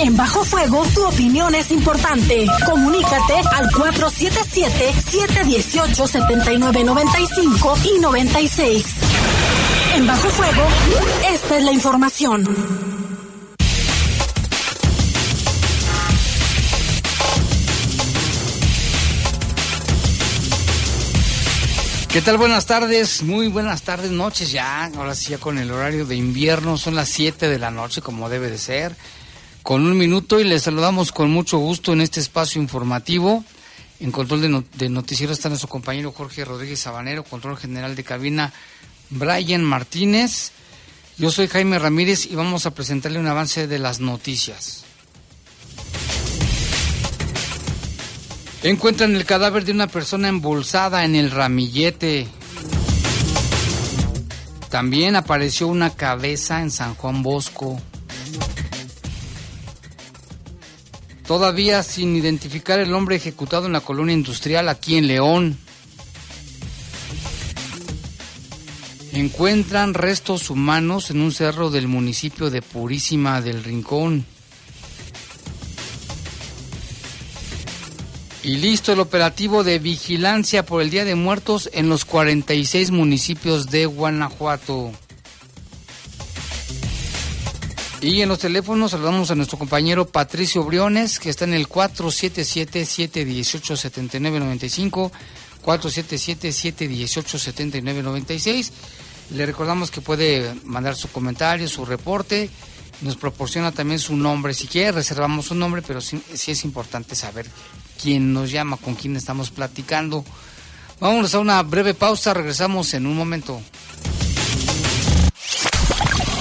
En Bajo Fuego, tu opinión es importante. Comunícate al 477-718-7995 y 96. En Bajo Fuego, esta es la información. ¿Qué tal? Buenas tardes, muy buenas tardes, noches ya. Ahora sí, ya con el horario de invierno, son las 7 de la noche, como debe de ser. Con un minuto y les saludamos con mucho gusto en este espacio informativo. En control de, noticiero está nuestro compañero Jorge Rodríguez Sabanero, control general de cabina Brian Martínez. Yo soy Jaime Ramírez y vamos a presentarle un avance de las noticias. Encuentran el cadáver de una persona embolsada en el ramillete. También apareció una cabeza en San Juan Bosco. Todavía sin identificar el hombre ejecutado en la colonia industrial aquí en León. Encuentran restos humanos en un cerro del municipio de Purísima del Rincón. Y listo el operativo de vigilancia por el Día de Muertos en los 46 municipios de Guanajuato. Y en los teléfonos saludamos a nuestro compañero Patricio Briones, que está en el 477-718-7995, 477-718-7996. Le recordamos que puede mandar su comentario, su reporte, nos proporciona también su nombre. Si quiere, reservamos su nombre, pero sí, sí es importante saber quién nos llama, con quién estamos platicando. Vámonos a una breve pausa, regresamos en un momento.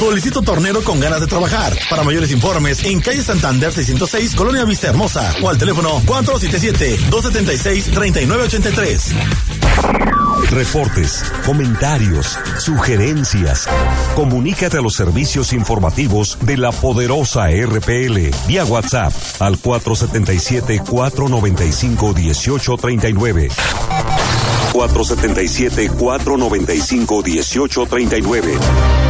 Solicito tornero con ganas de trabajar. Para mayores informes, en calle Santander 606, Colonia Vista Hermosa, o al teléfono 477-276-3983. Reportes, comentarios, sugerencias. Comunícate a los servicios informativos de la poderosa RPL vía WhatsApp al 477-495-1839. 477-495-1839.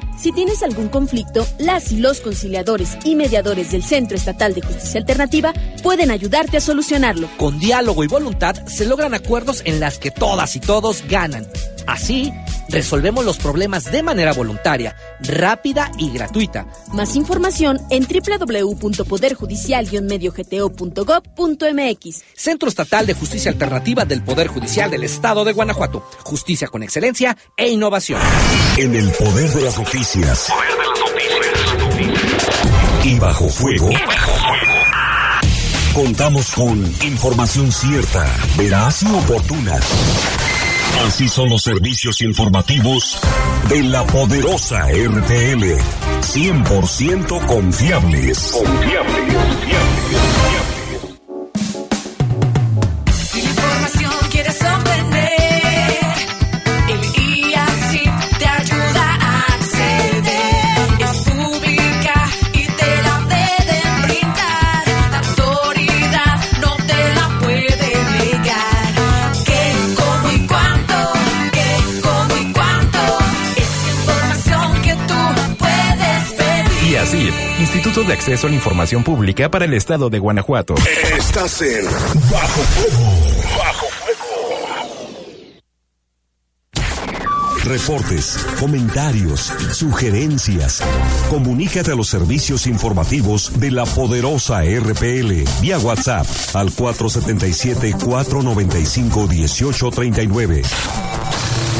Si tienes algún conflicto, las y los conciliadores y mediadores del Centro Estatal de Justicia Alternativa pueden ayudarte a solucionarlo. Con diálogo y voluntad se logran acuerdos en las que todas y todos ganan. Así, resolvemos los problemas de manera voluntaria, rápida y gratuita. Más información en www.poderjudicial-mediogto.gov.mx. Centro Estatal de Justicia Alternativa del Poder Judicial del Estado de Guanajuato. Justicia con excelencia e innovación. En el poder de las noticias. Poder de las noticias. Y bajo fuego. Y bajo fuego. Contamos con información cierta, veraz y oportuna. Así son los servicios informativos de la poderosa RTL. 100% confiables. Confiables, confiables. Instituto de Acceso a la Información Pública para el Estado de Guanajuato. Estás en Bajo Fuego. Bajo Reportes, comentarios, sugerencias. Comunícate a los servicios informativos de la poderosa RPL vía WhatsApp al 477-495-1839.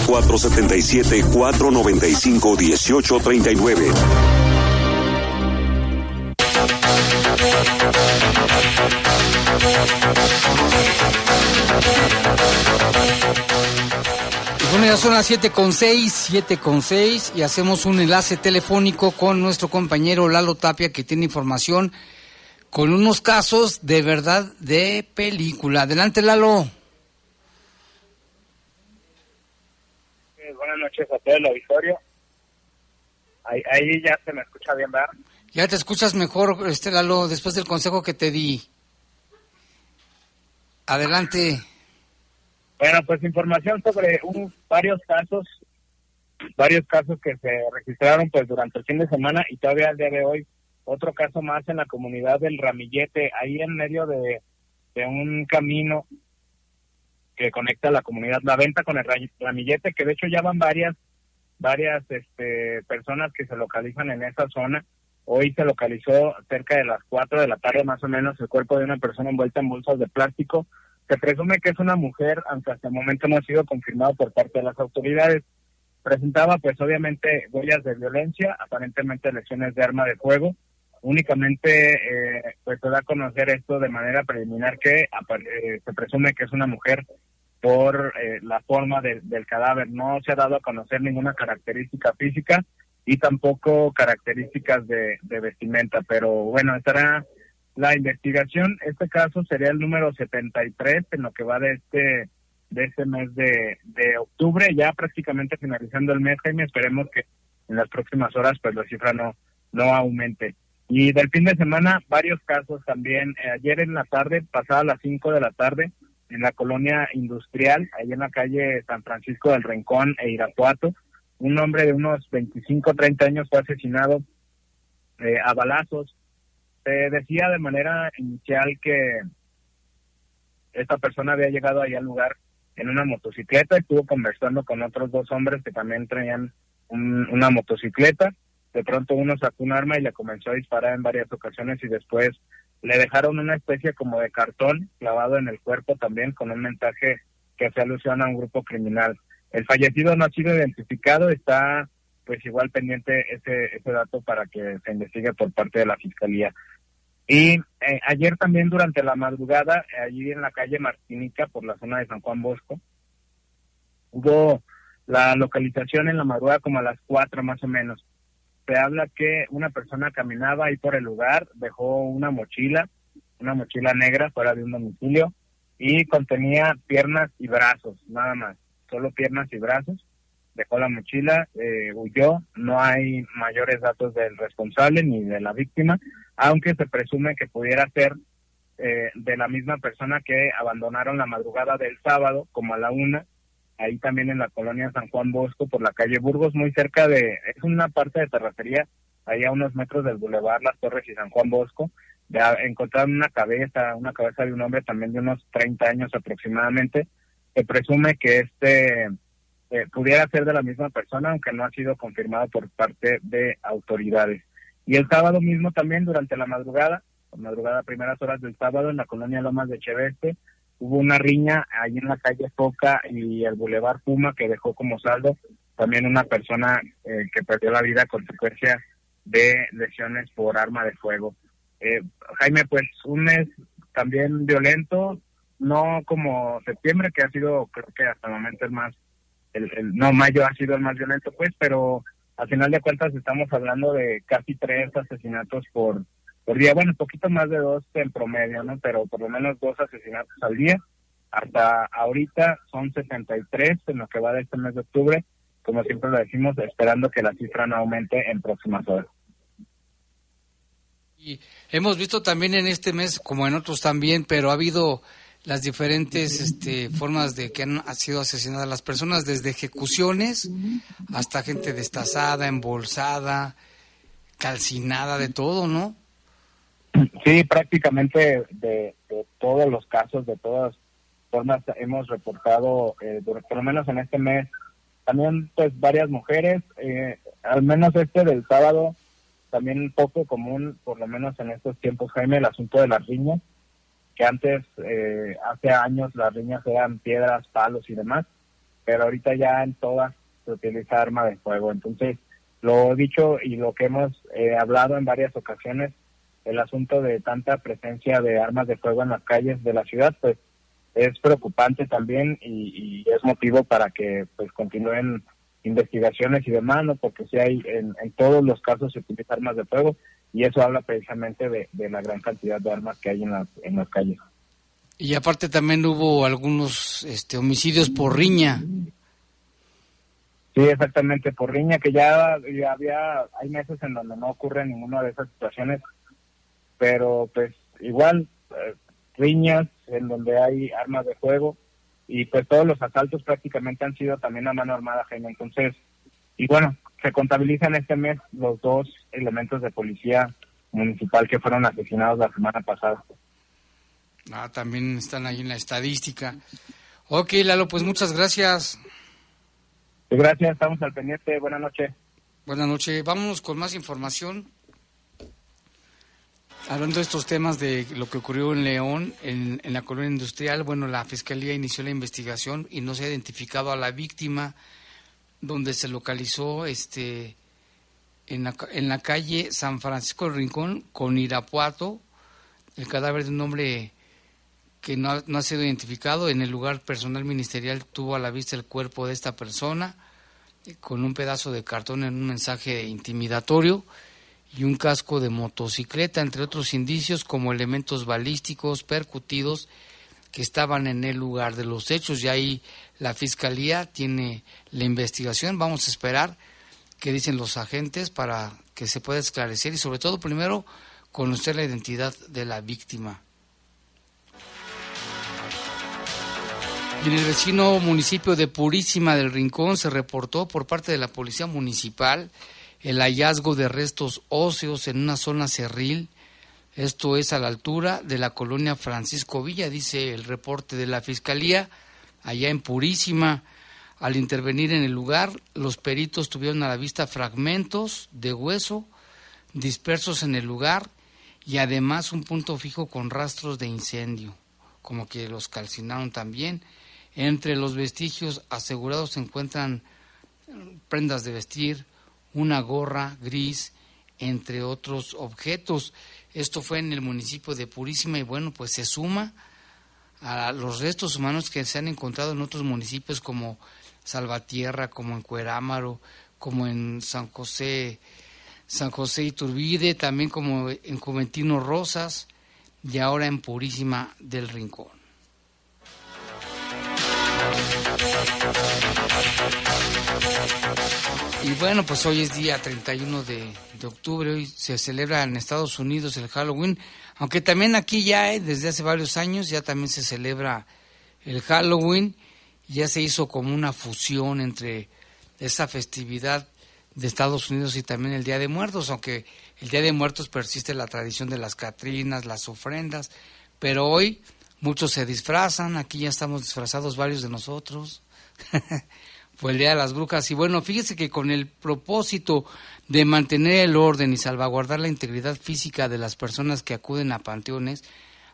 477-495-1839. Bueno, ya son las siete con seis, siete con seis, y hacemos un enlace telefónico con nuestro compañero Lalo Tapia, que tiene información con unos casos de verdad de película. Adelante, Lalo. Buenas noches a todo el auditorio. Ahí, ya se me escucha bien, ¿verdad? Ya te escuchas mejor, este Lalo, después del consejo que te di. Adelante. Bueno, pues información sobre un, varios casos, varios casos que se registraron pues durante el fin de semana y todavía al día de hoy otro caso más en la comunidad del Ramillete, ahí en medio de, un camino que conecta la comunidad La Venta con el Ramillete, que de hecho ya van varias varias este, personas que se localizan en esa zona. Hoy se localizó cerca de las 4 de la tarde más o menos el cuerpo de una persona envuelta en bolsas de plástico se presume que es una mujer, aunque hasta el momento no ha sido confirmado por parte de las autoridades. Presentaba, pues, obviamente, huellas de violencia, aparentemente lesiones de arma de fuego. Únicamente, eh, pues, se da a conocer esto de manera preliminar que eh, se presume que es una mujer por eh, la forma del cadáver. No se ha dado a conocer ninguna característica física y tampoco características de, vestimenta, pero bueno, estará la investigación. Este caso sería el número 73 en lo que va de este de este mes de, de octubre, ya prácticamente finalizando el mes, Jaime, esperemos que en las próximas horas pues la cifra no, no aumente. Y del fin de semana, varios casos también. Ayer en la tarde, pasada las 5 de la tarde, en la colonia industrial, ahí en la calle San Francisco del Rincón e Irapuato, un hombre de unos 25, 30 años fue asesinado eh, a balazos se decía de manera inicial que esta persona había llegado ahí al lugar en una motocicleta, estuvo conversando con otros dos hombres que también traían una motocicleta. De pronto uno sacó un arma y le comenzó a disparar en varias ocasiones y después le dejaron una especie como de cartón clavado en el cuerpo también con un mensaje que se alusiona a un grupo criminal. El fallecido no ha sido identificado, está pues igual pendiente ese, ese dato para que se investigue por parte de la Fiscalía. Y eh, ayer también durante la madrugada, allí en la calle Martinica, por la zona de San Juan Bosco, hubo la localización en la madrugada como a las cuatro más o menos. Se habla que una persona caminaba ahí por el lugar, dejó una mochila, una mochila negra fuera de un domicilio y contenía piernas y brazos, nada más, solo piernas y brazos dejó la mochila, eh, huyó, no hay mayores datos del responsable ni de la víctima, aunque se presume que pudiera ser eh, de la misma persona que abandonaron la madrugada del sábado, como a la una, ahí también en la colonia San Juan Bosco, por la calle Burgos, muy cerca de, es una parte de terracería, ahí a unos metros del bulevar Las Torres y San Juan Bosco, ya encontraron una cabeza, una cabeza de un hombre también de unos 30 años aproximadamente, se presume que este eh, pudiera ser de la misma persona, aunque no ha sido confirmado por parte de autoridades. Y el sábado mismo también, durante la madrugada, madrugada, primeras horas del sábado, en la colonia Lomas de Cheveste, hubo una riña ahí en la calle Foca y el Boulevard Puma que dejó como saldo también una persona eh, que perdió la vida a consecuencia de lesiones por arma de fuego. Eh, Jaime, pues un mes también violento, no como septiembre, que ha sido creo que hasta el momento el más el, no mayo ha sido el más violento pues pero al final de cuentas estamos hablando de casi tres asesinatos por por día. Bueno un poquito más de dos en promedio no pero por lo menos dos asesinatos al día. Hasta ahorita son 63 en lo que va de este mes de octubre como siempre lo decimos esperando que la cifra no aumente en próximas horas. Y hemos visto también en este mes como en otros también pero ha habido las diferentes este, formas de que han sido asesinadas las personas, desde ejecuciones hasta gente destazada, embolsada. calcinada de todo, ¿no? Sí, prácticamente de, todos los casos, de todas formas, hemos reportado, eh, por lo menos en este mes, también pues varias mujeres, eh, al menos este del sábado, también un poco común, por lo menos en estos tiempos, Jaime, el asunto de las riñas, que antes, eh, hace años, las riñas eran piedras, palos y demás, pero ahorita ya en todas se utiliza arma de fuego. Entonces, lo dicho y lo que hemos eh, hablado en varias ocasiones, el asunto de tanta presencia de armas de fuego en las calles de la ciudad, pues es preocupante también y, es motivo para que pues continúen investigaciones y demás, ¿no? porque si hay en, todos los casos se utilizan armas de fuego y eso habla precisamente de, la gran cantidad de armas que hay en las, en las calles. Y aparte también hubo algunos este, homicidios por riña. Sí, exactamente, por riña, que ya, había, hay meses en donde no ocurre ninguna de esas situaciones, pero pues igual, eh, riñas en donde hay armas de fuego y pues todos los asaltos prácticamente han sido también a mano armada, Jaime. Entonces, y bueno, se contabilizan este mes los dos elementos de policía municipal que fueron asesinados la semana pasada. Ah, también están ahí en la estadística. Ok, Lalo, pues muchas gracias. Gracias, estamos al pendiente. Buenas noches. Buenas noches. Vámonos con más información. Hablando de estos temas de lo que ocurrió en León, en, la colonia industrial, bueno, la fiscalía inició la investigación y no se ha identificado a la víctima, donde se localizó este en la, en la calle San Francisco del Rincón con Irapuato, el cadáver de un hombre que no ha, sido identificado. En el lugar personal ministerial tuvo a la vista el cuerpo de esta persona eh, con un pedazo de cartón en un mensaje intimidatorio y un casco de motocicleta, entre otros indicios como elementos balísticos percutidos que estaban en el lugar de los hechos. Y ahí la fiscalía tiene la investigación. Vamos a esperar qué dicen los agentes para que se pueda esclarecer y sobre todo primero conocer la identidad de la víctima. en el vecino municipio de Purísima del Rincón se reportó por parte de la Policía Municipal el hallazgo de restos óseos en una zona cerril. Esto es a la altura de la colonia Francisco Villa, dice el reporte de la Fiscalía, allá en Purísima. Al intervenir en el lugar, los peritos tuvieron a la vista fragmentos de hueso dispersos en el lugar y además un punto fijo con rastros de incendio, como que los calcinaron también. Entre los vestigios asegurados se encuentran prendas de vestir, una gorra gris, entre otros objetos. Esto fue en el municipio de Purísima y bueno, pues se suma a los restos humanos que se han encontrado en otros municipios como Salvatierra, como en Cuerámaro, como en San José, San José Iturbide, también como en Juventino Rosas y ahora en Purísima del Rincón. Y bueno, pues hoy es día 31 de, de, octubre, hoy se celebra en Estados Unidos el Halloween, aunque también aquí ya eh, desde hace varios años ya también se celebra el Halloween, ya se hizo como una fusión entre esa festividad de Estados Unidos y también el Día de Muertos, aunque el Día de Muertos persiste la tradición de las Catrinas, las ofrendas, pero hoy muchos se disfrazan, aquí ya estamos disfrazados varios de nosotros. fue el Día de las Brujas. Y bueno, fíjese que con el propósito de mantener el orden y salvaguardar la integridad física de las personas que acuden a panteones,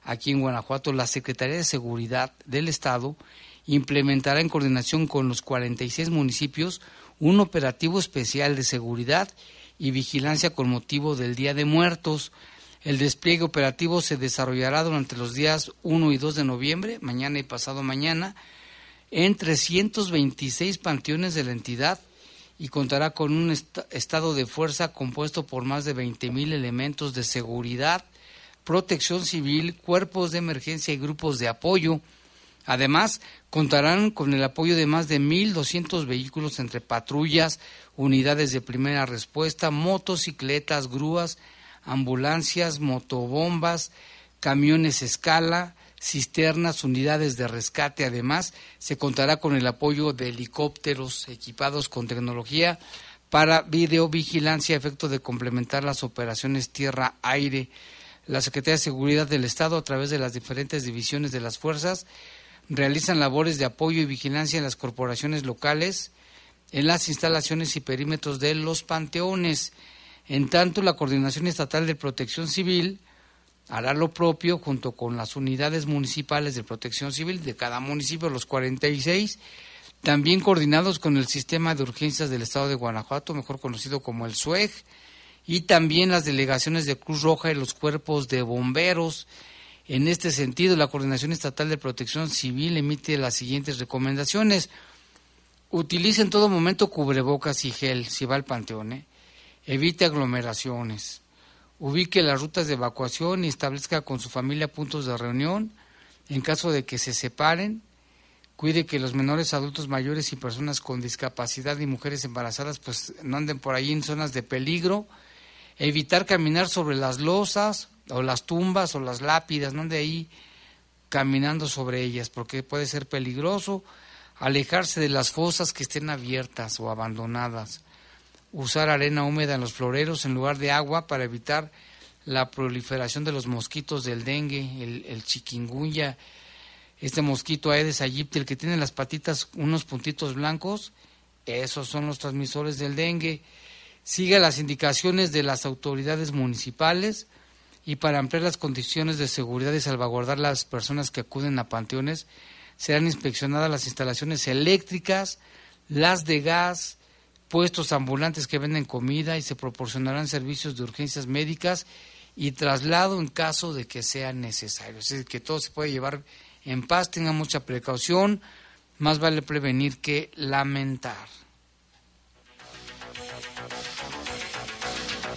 aquí en Guanajuato, la Secretaría de Seguridad del Estado implementará en coordinación con los 46 municipios un operativo especial de seguridad y vigilancia con motivo del Día de Muertos. El despliegue operativo se desarrollará durante los días 1 y 2 de noviembre, mañana y pasado mañana, en 326 panteones de la entidad y contará con un estado de fuerza compuesto por más de 20.000 elementos de seguridad, protección civil, cuerpos de emergencia y grupos de apoyo. Además, contarán con el apoyo de más de 1.200 vehículos entre patrullas, unidades de primera respuesta, motocicletas, grúas, ambulancias, motobombas, camiones escala, cisternas, unidades de rescate. Además, se contará con el apoyo de helicópteros equipados con tecnología para videovigilancia a efecto de complementar las operaciones tierra-aire. La Secretaría de Seguridad del Estado, a través de las diferentes divisiones de las fuerzas, realizan labores de apoyo y vigilancia en las corporaciones locales, en las instalaciones y perímetros de los panteones. En tanto, la Coordinación Estatal de Protección Civil hará lo propio junto con las unidades municipales de protección civil de cada municipio, los 46, también coordinados con el Sistema de Urgencias del Estado de Guanajuato, mejor conocido como el SUEG, y también las delegaciones de Cruz Roja y los cuerpos de bomberos. En este sentido, la Coordinación Estatal de Protección Civil emite las siguientes recomendaciones. Utilice en todo momento cubrebocas y gel si va al panteón. ¿eh? Evite aglomeraciones. Ubique las rutas de evacuación y establezca con su familia puntos de reunión. En caso de que se separen, cuide que los menores adultos mayores y personas con discapacidad y mujeres embarazadas pues no anden por ahí en zonas de peligro. Evitar caminar sobre las losas o las tumbas o las lápidas, no ande ahí caminando sobre ellas porque puede ser peligroso. Alejarse de las fosas que estén abiertas o abandonadas. Usar arena húmeda en los floreros en lugar de agua para evitar la proliferación de los mosquitos del dengue, el, el este mosquito Aedes aegypti, el que tiene las patitas unos puntitos blancos, esos son los transmisores del dengue. Siga las indicaciones de las autoridades municipales y para ampliar las condiciones de seguridad y salvaguardar las personas que acuden a panteones, serán inspeccionadas las instalaciones eléctricas, las de gas, puestos ambulantes que venden comida y se proporcionarán servicios de urgencias médicas y traslado en caso de que sea necesario. Es decir, que todo se puede llevar en paz, tenga mucha precaución, más vale prevenir que lamentar.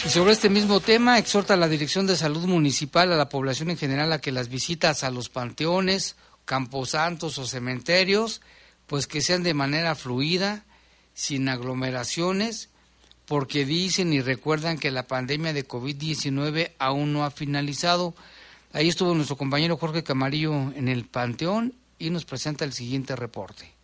Y sobre este mismo tema, exhorta a la Dirección de Salud Municipal a la población en general a que las visitas a los panteones, camposantos o cementerios, pues que sean de manera fluida, sin aglomeraciones, porque dicen y recuerdan que la pandemia de COVID-19 aún no ha finalizado. Ahí estuvo nuestro compañero Jorge Camarillo en el Panteón y nos presenta el siguiente reporte.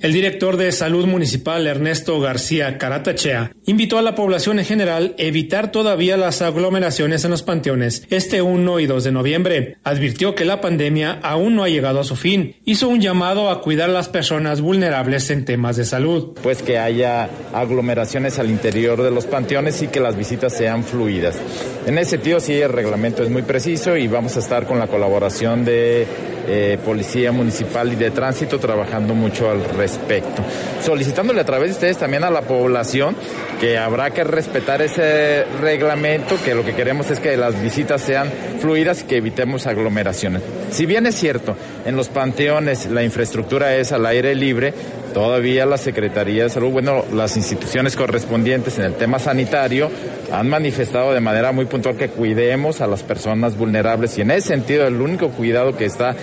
El director de Salud Municipal, Ernesto García Caratachea, invitó a la población en general a evitar todavía las aglomeraciones en los panteones este 1 y 2 de noviembre. Advirtió que la pandemia aún no ha llegado a su fin. Hizo un llamado a cuidar a las personas vulnerables en temas de salud. Pues que haya aglomeraciones al interior de los panteones y que las visitas sean fluidas. En ese sentido, sí, el reglamento es muy preciso y vamos a estar con la colaboración de eh, Policía Municipal y de Tránsito trabajando mucho al respecto. Solicitándole a través de ustedes también a la población que habrá que respetar ese reglamento, que lo que queremos es que las visitas sean fluidas y que evitemos aglomeraciones. Si bien es cierto, en los panteones la infraestructura es al aire libre, todavía la Secretaría de Salud, bueno, las instituciones correspondientes en el tema sanitario han manifestado de manera muy puntual que cuidemos a las personas vulnerables y en ese sentido el único cuidado que está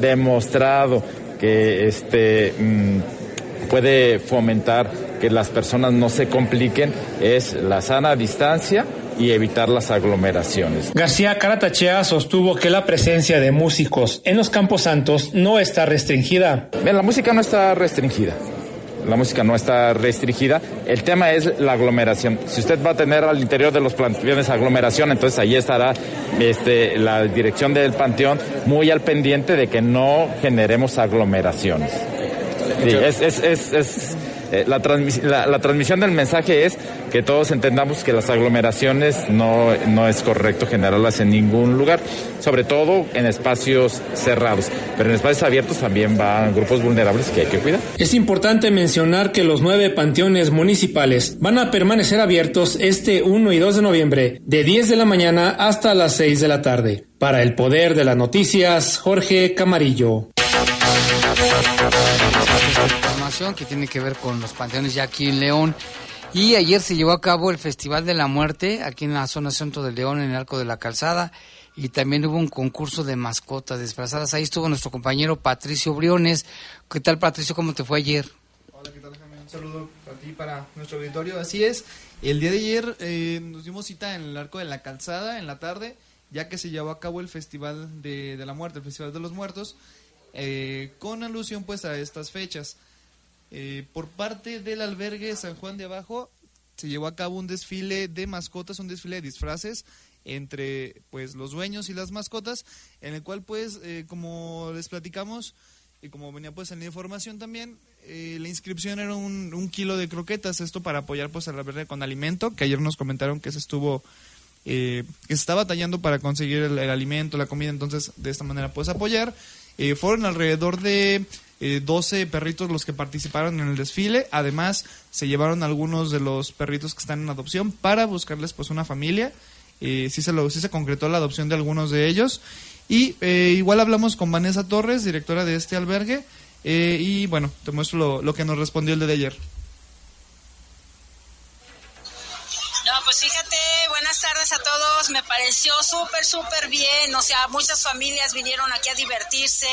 demostrado que este mm, puede fomentar que las personas no se compliquen es la sana distancia y evitar las aglomeraciones. García Caratachea sostuvo que la presencia de músicos en los campos santos no está restringida. Bien, la música no está restringida. La música no está restringida. El tema es la aglomeración. Si usted va a tener al interior de los panteones aglomeración, entonces ahí estará este, la dirección del panteón muy al pendiente de que no generemos aglomeraciones. Sí, es, es, es, es eh, la, transmisión del mensaje es que todos entendamos que las aglomeraciones no, no es correcto generarlas en ningún lugar, sobre todo en espacios cerrados, pero en espacios abiertos también van grupos vulnerables que hay que cuidar. Es importante mencionar que los nueve panteones municipales van a permanecer abiertos este 1 y 2 de noviembre, de 10 de la mañana hasta las 6 de la tarde. Para el poder de las noticias, Jorge Camarillo información que tiene que ver con los panteones ya aquí en León. Y ayer se llevó a cabo el Festival de la Muerte aquí en la zona centro de León, en el Arco de la Calzada. Y también hubo un concurso de mascotas desplazadas. Ahí estuvo nuestro compañero Patricio Briones. ¿Qué tal, Patricio? ¿Cómo te fue ayer? Hola, ¿qué tal, Jaime? Un saludo para ti, para nuestro auditorio. Así es. El día de ayer eh, nos dimos cita en el Arco de la Calzada, en la tarde, ya que se llevó a cabo el Festival de, de la Muerte, el Festival de los Muertos. Eh, con alusión pues a estas fechas. Eh, por parte del albergue San Juan de Abajo se llevó a cabo un desfile de mascotas, un desfile de disfraces entre pues los dueños y las mascotas, en el cual pues eh, como les platicamos y como venía pues en la información también, eh, la inscripción era un, un, kilo de croquetas, esto para apoyar pues a la verde con alimento, que ayer nos comentaron que se estuvo, eh, que se está batallando para conseguir el, el, alimento, la comida, entonces de esta manera pues apoyar. Eh, fueron alrededor de 12 perritos los que participaron en el desfile, además se llevaron algunos de los perritos que están en adopción para buscarles pues una familia. Eh, sí, se lo, sí se concretó la adopción de algunos de ellos. Y eh, igual hablamos con Vanessa Torres, directora de este albergue. Eh, y bueno, te muestro lo, lo, que nos respondió el de ayer. No, pues fíjate, a todos. Me pareció súper, súper bien. O sea, muchas familias vinieron aquí a divertirse,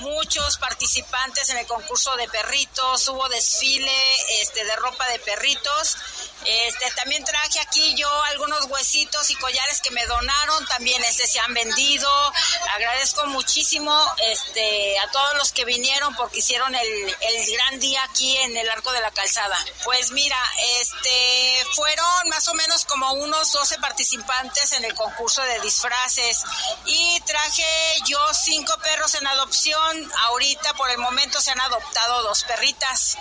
muchos participantes en el concurso de perritos, hubo desfile este, de ropa de perritos. Este, también traje aquí yo algunos huesitos y collares que me donaron, también este, se han vendido. Agradezco muchísimo este, a todos los que vinieron porque hicieron el, el gran día aquí en el Arco de la Calzada. Pues mira, este, fueron más o menos como unos 12 participantes en el concurso de disfraces y traje yo cinco perros en adopción. Ahorita por el momento se han adoptado dos perritas.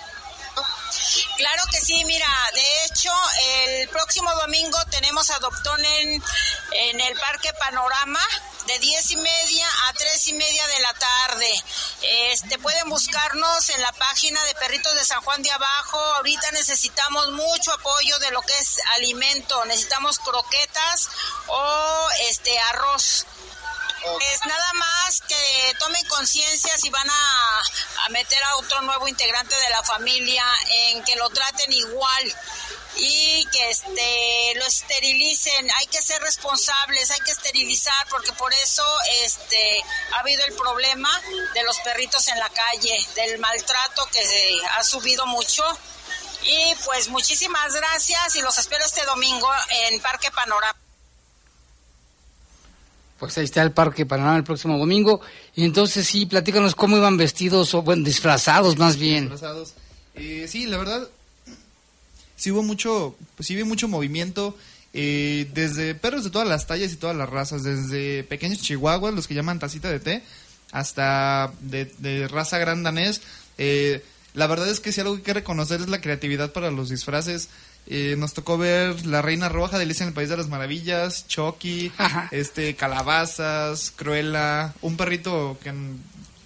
Claro que sí, mira, de hecho, el próximo domingo tenemos adoptón en, en el Parque Panorama de diez y media a tres y media de la tarde. Este pueden buscarnos en la página de Perritos de San Juan de Abajo. Ahorita necesitamos mucho apoyo de lo que es alimento. Necesitamos croquetas o este arroz. Es nada más que tomen conciencia si van a, a, meter a otro nuevo integrante de la familia en que lo traten igual y que este lo esterilicen. Hay que ser responsables, hay que esterilizar porque por eso este ha habido el problema de los perritos en la calle, del maltrato que ha subido mucho. Y pues muchísimas gracias y los espero este domingo en Parque Panorama. Pues ahí está el Parque Panorama el próximo domingo. Y entonces sí, platícanos cómo iban vestidos, o bueno, disfrazados más bien. Disfrazados. Eh, sí, la verdad, sí hubo mucho, pues sí hubo mucho movimiento. Eh, desde perros de todas las tallas y todas las razas, desde pequeños chihuahuas, los que llaman tacita de té, hasta de, raza gran danés. Eh, la verdad es que si algo que hay que reconocer es la creatividad para los disfraces. Eh, nos tocó ver La Reina Roja de Alicia en el País de las Maravillas, Chucky, este, Calabazas, Cruella, un perrito que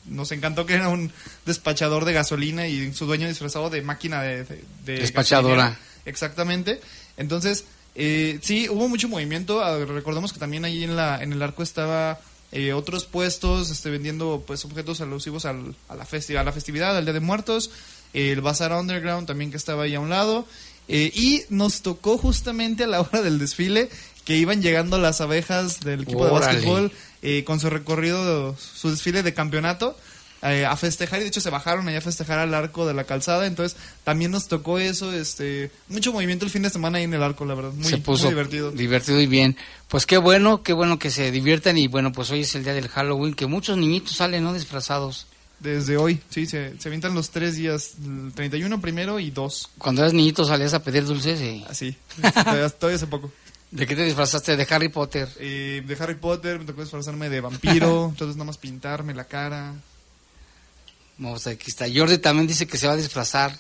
nos encantó que era un despachador de gasolina y su dueño disfrazado de máquina de... de, de Despachadora. gasolina. Exactamente. Entonces, eh, sí, hubo mucho movimiento. Ah, Recordemos que también ahí en, la, en el arco estaba... Eh, otros puestos este, vendiendo pues objetos alusivos al, a, la festi a la festividad, al Día de Muertos, el Bazar Underground también que estaba ahí a un lado, eh, y nos tocó justamente a la hora del desfile que iban llegando las abejas del equipo Órale. de básquetbol eh, con su recorrido, su desfile de campeonato. eh, a festejar y de hecho se bajaron allá a festejar al arco de la calzada entonces también nos tocó eso este mucho movimiento el fin de semana ahí en el arco la verdad muy, se puso muy divertido divertido y bien. Pues qué bueno, qué bueno que se diviertan y bueno, pues hoy es el día del Halloween, que muchos niñitos salen no disfrazados. Desde hoy sí se, se avientan los tres días el 31 primero y dos Cuando eras niñito salías a pedir dulces y... así todavía, todavía hace poco ¿De qué te disfrazaste? De Harry Potter. Eh, de Harry Potter, me tocó disfrazarme de vampiro, entonces nada más pintarme la cara. Vamos, aquí está. Jordi también dice que se va a disfrazar.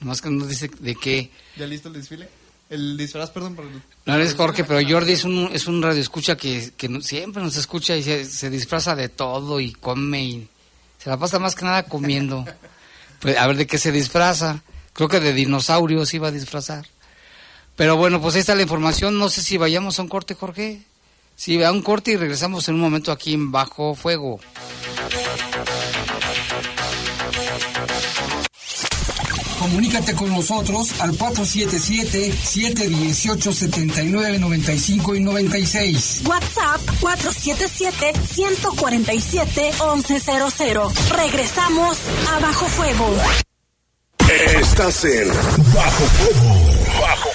Nomás que no dice de qué. ¿Ya listo el desfile? El disfraz, perdón. Por el... No eres Jorge, pero Jordi es un, es un radio escucha que, que siempre nos escucha y se, se disfraza de todo y come y se la pasa más que nada comiendo. Pues, a ver de qué se disfraza. Creo que de dinosaurio se iba a disfrazar. Pero bueno, pues ahí está la información. No sé si vayamos a un corte, Jorge. Sí, a un corte y regresamos en un momento aquí en Bajo Fuego. Comunícate con nosotros al 477-718-7995 y 96. WhatsApp 477-147-1100. Regresamos a Bajo Fuego. Estás en Bajo Fuego. Bajo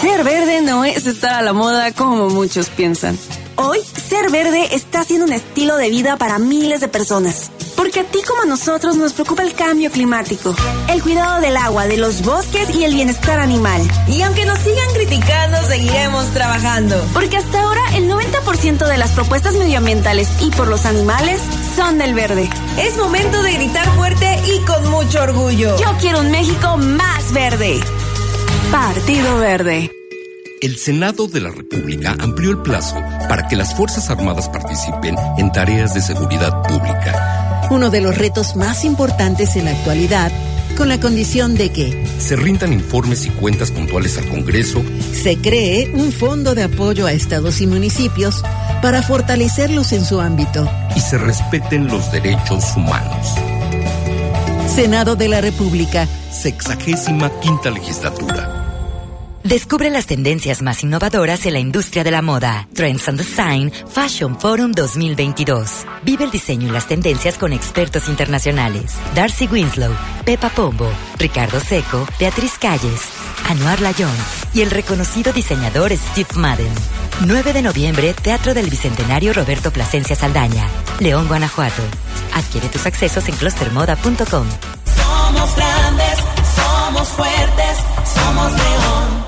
Ser verde no es estar a la moda como muchos piensan. Hoy, ser verde está siendo un estilo de vida para miles de personas. Porque a ti como a nosotros nos preocupa el cambio climático, el cuidado del agua, de los bosques y el bienestar animal. Y aunque nos sigan criticando, seguiremos trabajando. Porque hasta ahora el 90% de las propuestas medioambientales y por los animales son del verde. Es momento de gritar fuerte y con mucho orgullo. Yo quiero un México más verde. Partido Verde. El Senado de la República amplió el plazo para que las Fuerzas Armadas participen en tareas de seguridad pública. Uno de los retos más importantes en la actualidad, con la condición de que se rindan informes y cuentas puntuales al Congreso, se cree un fondo de apoyo a estados y municipios para fortalecerlos en su ámbito y se respeten los derechos humanos. Senado de la República. Sexagésima quinta legislatura. Descubre las tendencias más innovadoras en la industria de la moda. Trends and Design Fashion Forum 2022. Vive el diseño y las tendencias con expertos internacionales. Darcy Winslow, Pepa Pombo, Ricardo Seco, Beatriz Calles, Anuar Layón y el reconocido diseñador Steve Madden. 9 de noviembre, Teatro del Bicentenario Roberto Plasencia Saldaña, León, Guanajuato. Adquiere tus accesos en clustermoda.com. Somos grandes, somos fuertes, somos León.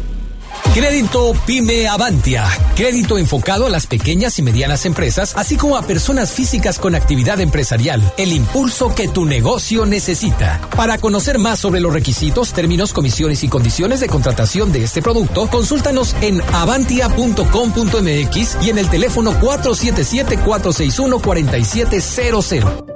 Crédito Pyme Avantia. Crédito enfocado a las pequeñas y medianas empresas, así como a personas físicas con actividad empresarial. El impulso que tu negocio necesita. Para conocer más sobre los requisitos, términos, comisiones y condiciones de contratación de este producto, consúltanos en avantia.com.mx y en el teléfono 477-461-4700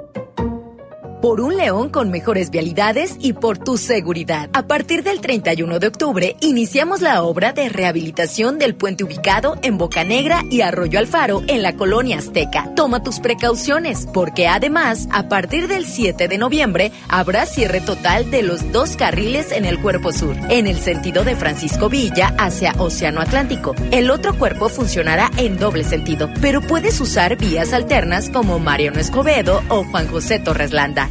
por un León con mejores vialidades y por tu seguridad. A partir del 31 de octubre, iniciamos la obra de rehabilitación del puente ubicado en Boca Negra y Arroyo Alfaro en la colonia Azteca. Toma tus precauciones, porque además, a partir del 7 de noviembre, habrá cierre total de los dos carriles en el cuerpo sur, en el sentido de Francisco Villa hacia Océano Atlántico. El otro cuerpo funcionará en doble sentido, pero puedes usar vías alternas como Mariano Escobedo o Juan José Torres Landa.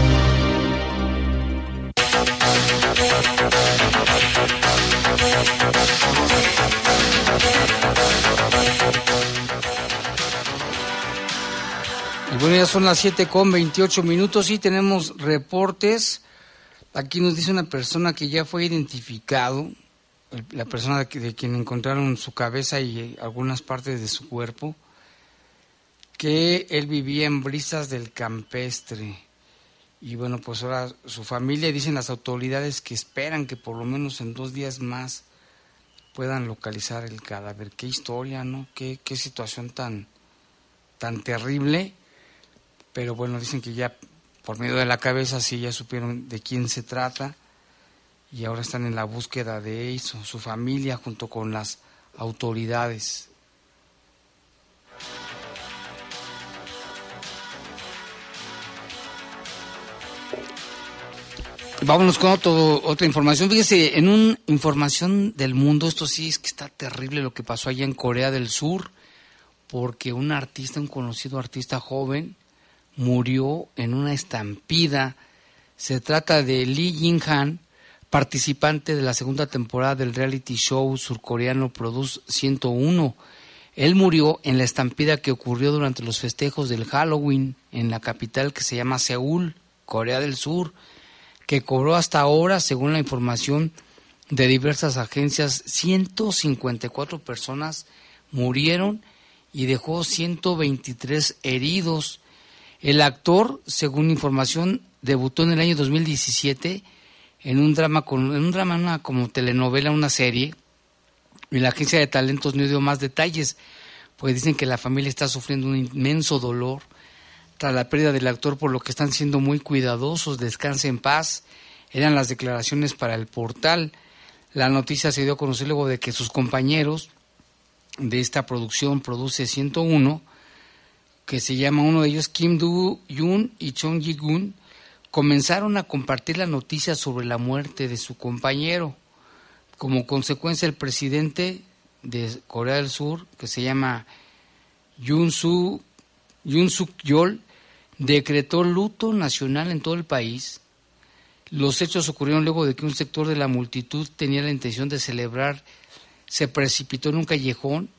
Y bueno, ya son las 7 con 28 minutos y tenemos reportes. Aquí nos dice una persona que ya fue identificado, la persona de, de quien encontraron su cabeza y algunas partes de su cuerpo, que él vivía en Brisas del Campestre. Y bueno, pues ahora su familia, dicen las autoridades que esperan que por lo menos en dos días más puedan localizar el cadáver. Qué historia, ¿no? Qué, qué situación tan, tan terrible. Pero bueno, dicen que ya por medio de la cabeza sí ya supieron de quién se trata y ahora están en la búsqueda de eso, su familia junto con las autoridades. Vámonos con otro- otra información. Fíjese, en una información del mundo, esto sí es que está terrible lo que pasó allá en Corea del Sur, porque un artista, un conocido artista joven, murió en una estampida. Se trata de Lee Jin-han, participante de la segunda temporada del reality show surcoreano Produce 101. Él murió en la estampida que ocurrió durante los festejos del Halloween en la capital que se llama Seúl, Corea del Sur, que cobró hasta ahora, según la información de diversas agencias, 154 personas murieron y dejó 123 heridos. El actor, según información, debutó en el año 2017 en un drama, con, en un drama, como telenovela, una serie, y la agencia de talentos no dio más detalles, pues dicen que la familia está sufriendo un inmenso dolor tras la pérdida del actor, por lo que están siendo muy cuidadosos, descanse en paz, eran las declaraciones para el portal. La noticia se dio a conocer luego de que sus compañeros de esta producción, Produce 101, que se llama uno de ellos Kim Do-yoon y Chong Ji-gun, comenzaron a compartir la noticia sobre la muerte de su compañero. Como consecuencia, el presidente de Corea del Sur, que se llama Yoon, Suk Yeol, decretó luto nacional en todo el país. Los hechos ocurrieron luego de que un sector de la multitud tenía la intención de celebrar, se precipitó en un callejón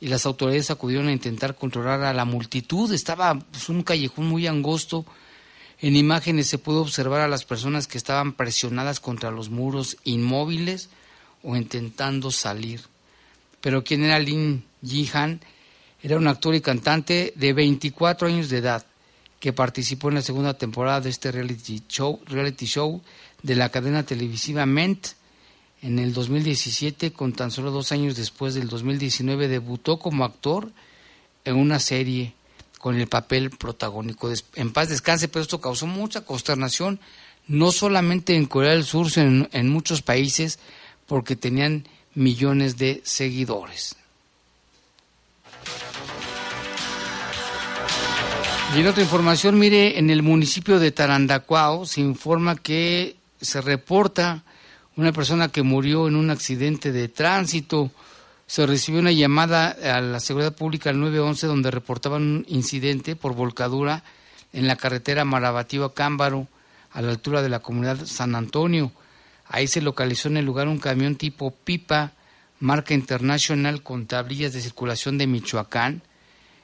y las autoridades acudieron a intentar controlar a la multitud. Estaba pues, un callejón muy angosto en imágenes se puede observar a las personas que estaban presionadas contra los muros inmóviles o intentando salir. Pero ¿quién era Lin Ji-han? Era un actor y cantante de 24 años de edad que participó en la segunda temporada de este reality show, reality show de la cadena televisiva Ment. En el 2017, con tan solo dos años después del 2019, debutó como actor en una serie con el papel protagónico. En paz descanse, pero esto causó mucha consternación, no solamente en Corea del Sur, sino en, muchos países, porque tenían millones de seguidores. Y en otra información, mire, en el municipio de Tarandacuao se informa que se reporta una persona que murió en un accidente de tránsito se recibió una llamada a la Seguridad Pública al 911 donde reportaban un incidente por volcadura en la carretera Marabatío-Cámbaro a la altura de la comunidad San Antonio. Ahí se localizó en el lugar un camión tipo pipa, marca internacional con tablillas de circulación de Michoacán,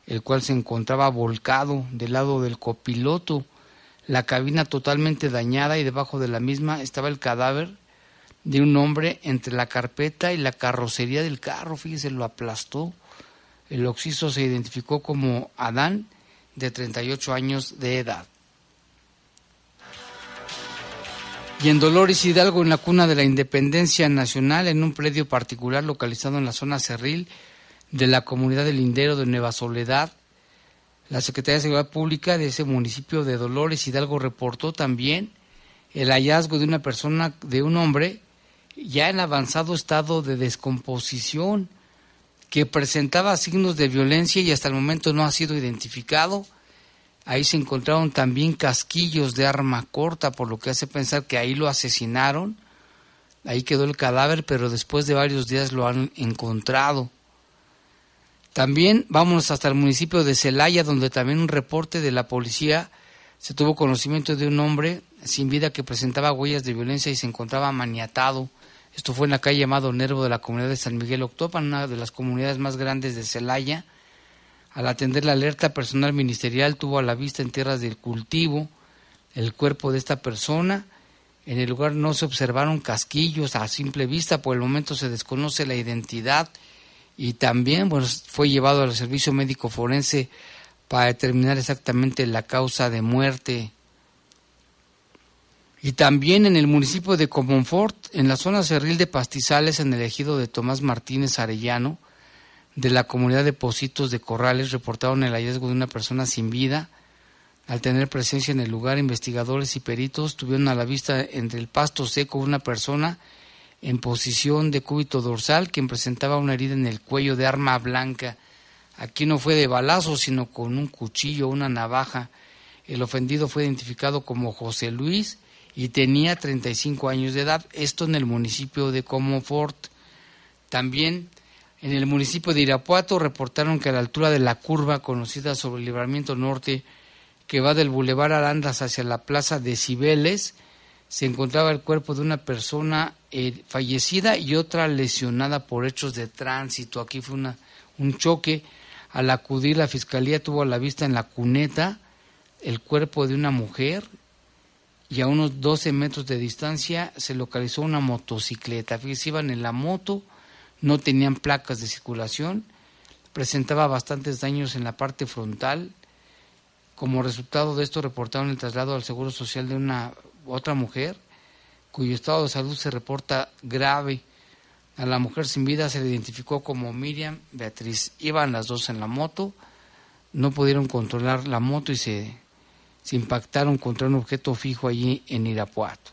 el cual se encontraba volcado del lado del copiloto, la cabina totalmente dañada y debajo de la misma estaba el cadáver de un hombre entre la carpeta y la carrocería del carro, fíjese, lo aplastó. El occiso se identificó como Adán, de 38 años de edad. Y en Dolores Hidalgo, en la cuna de la Independencia Nacional, en un predio particular localizado en la zona cerril de la comunidad del Lindero de Nueva Soledad, la Secretaría de Seguridad Pública de ese municipio de Dolores Hidalgo reportó también el hallazgo de una persona, de un hombre, ya en avanzado estado de descomposición, que presentaba signos de violencia y hasta el momento no ha sido identificado. Ahí se encontraron también casquillos de arma corta, por lo que hace pensar que ahí lo asesinaron. Ahí quedó el cadáver, pero después de varios días lo han encontrado. También vámonos hasta el municipio de Celaya, donde también un reporte de la policía se tuvo conocimiento de un hombre sin vida que presentaba huellas de violencia y se encontraba maniatado. Esto fue en la calle llamado Nervo de la comunidad de San Miguel Octopan, una de las comunidades más grandes de Celaya. Al atender la alerta, personal ministerial tuvo a la vista en tierras del cultivo el cuerpo de esta persona. En el lugar no se observaron casquillos a simple vista, por el momento se desconoce la identidad y también bueno, fue llevado al servicio médico forense para determinar exactamente la causa de muerte y también en el municipio de Comonfort, en la zona cerril de Pastizales, en el ejido de Tomás Martínez Arellano, de la comunidad de Positos de Corrales, reportaron el hallazgo de una persona sin vida. Al tener presencia en el lugar, investigadores y peritos tuvieron a la vista entre el pasto seco una persona en posición de cúbito dorsal, quien presentaba una herida en el cuello de arma blanca. Aquí no fue de balazo, sino con un cuchillo, una navaja. El ofendido fue identificado como José Luis y tenía 35 años de edad, esto en el municipio de Comofort. También en el municipio de Irapuato reportaron que a la altura de la curva conocida sobre el libramiento norte que va del Boulevard Arandas hacia la plaza de Cibeles, se encontraba el cuerpo de una persona eh, fallecida y otra lesionada por hechos de tránsito. Aquí fue una, un choque. Al acudir la fiscalía tuvo a la vista en la cuneta el cuerpo de una mujer y a unos 12 metros de distancia se localizó una motocicleta. Fíjense, iban en la moto, no tenían placas de circulación, presentaba bastantes daños en la parte frontal, Como resultado de esto reportaron el traslado al Seguro Social de una otra mujer cuyo estado de salud se reporta grave. A la mujer sin vida se le identificó como Miriam Beatriz. Iban las dos en la moto, no pudieron controlar la moto y se, se impactaron contra un objeto fijo allí en Irapuato.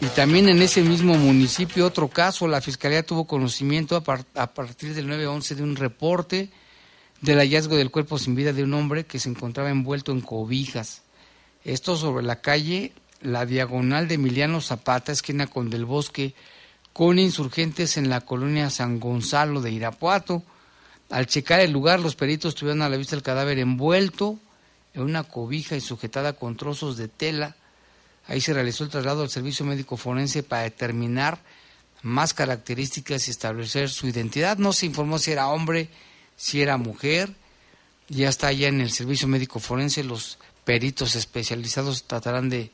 Y también en ese mismo municipio, otro caso, la Fiscalía tuvo conocimiento a, a partir del 9-11 de un reporte del hallazgo del cuerpo sin vida de un hombre que se encontraba envuelto en cobijas. Esto sobre la calle, la diagonal de Emiliano Zapata, esquina con del Bosque, con insurgentes en la colonia San Gonzalo de Irapuato. Al checar el lugar, los peritos tuvieron a la vista el cadáver envuelto en una cobija y sujetada con trozos de tela. Ahí se realizó el traslado al servicio médico forense para determinar más características y establecer su identidad. No se informó si era hombre, si era mujer. Ya está allá en el servicio médico forense. Los peritos especializados tratarán de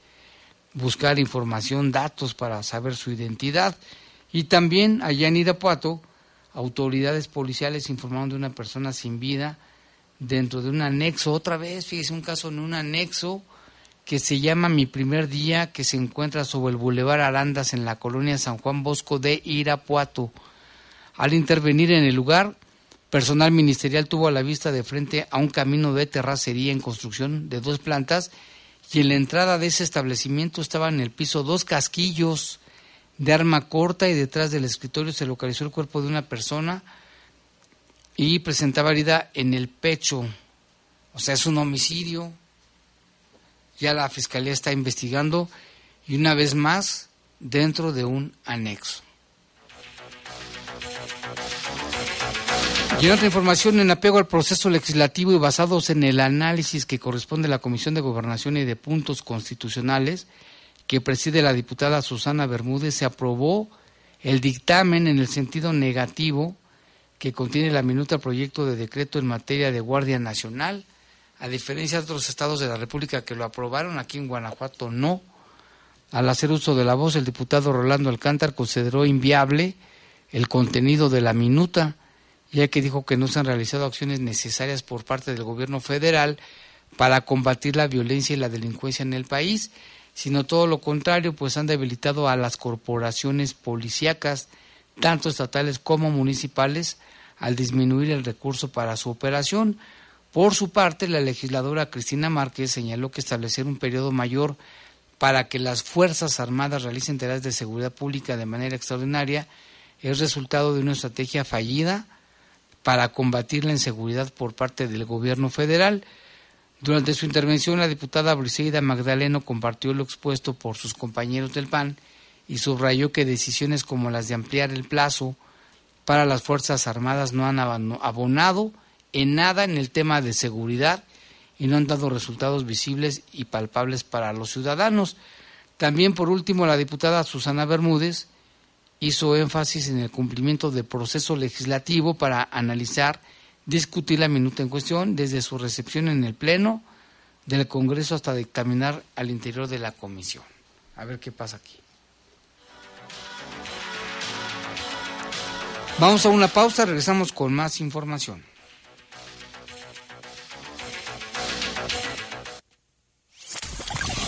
buscar información, datos para saber su identidad. Y también allá en Irapuato, autoridades policiales informaron de una persona sin vida dentro de un anexo. Otra vez, fíjese, un caso en un anexo que se llama Mi Primer Día, que se encuentra sobre el Boulevard Arandas en la colonia San Juan Bosco de Irapuato. Al intervenir en el lugar, personal ministerial tuvo a la vista de frente a un camino de terracería en construcción de dos plantas y en la entrada de ese establecimiento estaban en el piso dos casquillos de arma corta y detrás del escritorio se localizó el cuerpo de una persona y presentaba herida en el pecho. O sea, es un homicidio. Ya la fiscalía está investigando y una vez más dentro de un anexo. Y en otra información, en apego al proceso legislativo y basados en el análisis que corresponde a la Comisión de Gobernación y de Puntos Constitucionales, que preside la diputada Susana Bermúdez, se aprobó el dictamen en el sentido negativo que contiene la minuta proyecto de decreto en materia de Guardia Nacional, a diferencia de otros estados de la República que lo aprobaron, aquí en Guanajuato no. Al hacer uso de la voz, el diputado Rolando Alcántar consideró inviable el contenido de la minuta, ya que dijo que no se han realizado acciones necesarias por parte del gobierno federal para combatir la violencia y la delincuencia en el país, sino todo lo contrario, pues han debilitado a las corporaciones policíacas, tanto estatales como municipales, al disminuir el recurso para su operación. Por su parte, la legisladora Cristina Márquez señaló que establecer un periodo mayor para que las Fuerzas Armadas realicen tareas de seguridad pública de manera extraordinaria es resultado de una estrategia fallida para combatir la inseguridad por parte del gobierno federal. Durante su intervención, la diputada Briseida Magdaleno compartió lo expuesto por sus compañeros del PAN y subrayó que decisiones como las de ampliar el plazo para las Fuerzas Armadas no han abonado en nada en el tema de seguridad y no han dado resultados visibles y palpables para los ciudadanos. También, por último, la diputada Susana Bermúdez hizo énfasis en el cumplimiento del proceso legislativo para analizar, discutir la minuta en cuestión desde su recepción en el Pleno del Congreso hasta dictaminar al interior de la comisión. A ver qué pasa aquí. Vamos a una pausa, regresamos con más información.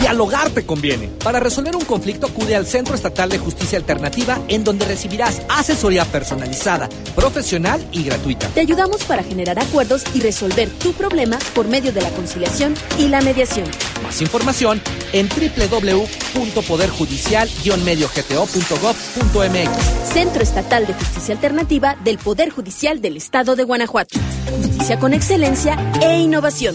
Dialogar te conviene. Para resolver un conflicto acude al Centro Estatal de Justicia Alternativa en donde recibirás asesoría personalizada, profesional y gratuita. Te ayudamos para generar acuerdos y resolver tu problema por medio de la conciliación y la mediación. Más información en www.poderjudicial-mediogto.gov.mx. Centro Estatal de Justicia Alternativa del Poder Judicial del Estado de Guanajuato. Justicia con excelencia e innovación.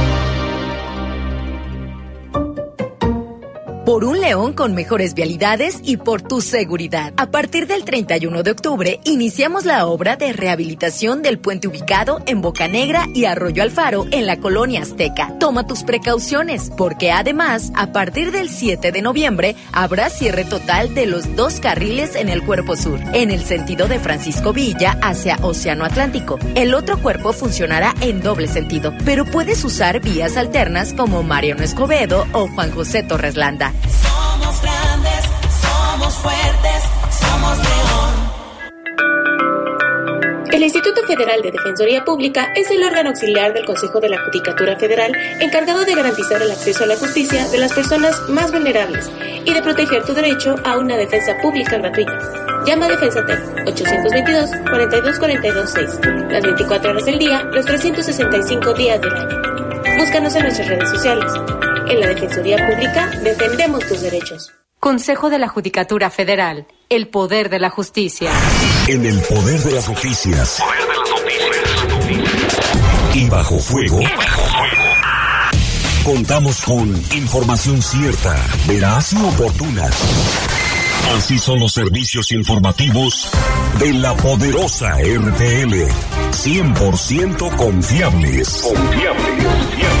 Por un León con mejores vialidades y por tu seguridad. A partir del 31 de octubre, iniciamos la obra de rehabilitación del puente ubicado en Boca Negra y Arroyo Alfaro en la colonia Azteca. Toma tus precauciones, porque además, a partir del 7 de noviembre, habrá cierre total de los dos carriles en el cuerpo sur, en el sentido de Francisco Villa hacia Océano Atlántico. El otro cuerpo funcionará en doble sentido, pero puedes usar vías alternas como Mariano Escobedo o Juan José Torres Landa. Somos grandes, somos fuertes, somos león. El Instituto Federal de Defensoría Pública es el órgano auxiliar del Consejo de la Judicatura Federal encargado de garantizar el acceso a la justicia de las personas más vulnerables y de proteger tu derecho a una defensa pública gratuita. Llama a Defensate 822-4242-6, las 24 horas del día, los 365 días del año. Búscanos en nuestras redes sociales. En la Defensoría Pública defendemos tus derechos. Consejo de la Judicatura Federal, el poder de la justicia. En el poder de las noticias. Y bajo fuego. Contamos con información cierta, veraz y oportuna. Así son los servicios informativos de la poderosa RTL. 100% confiables. Confiables.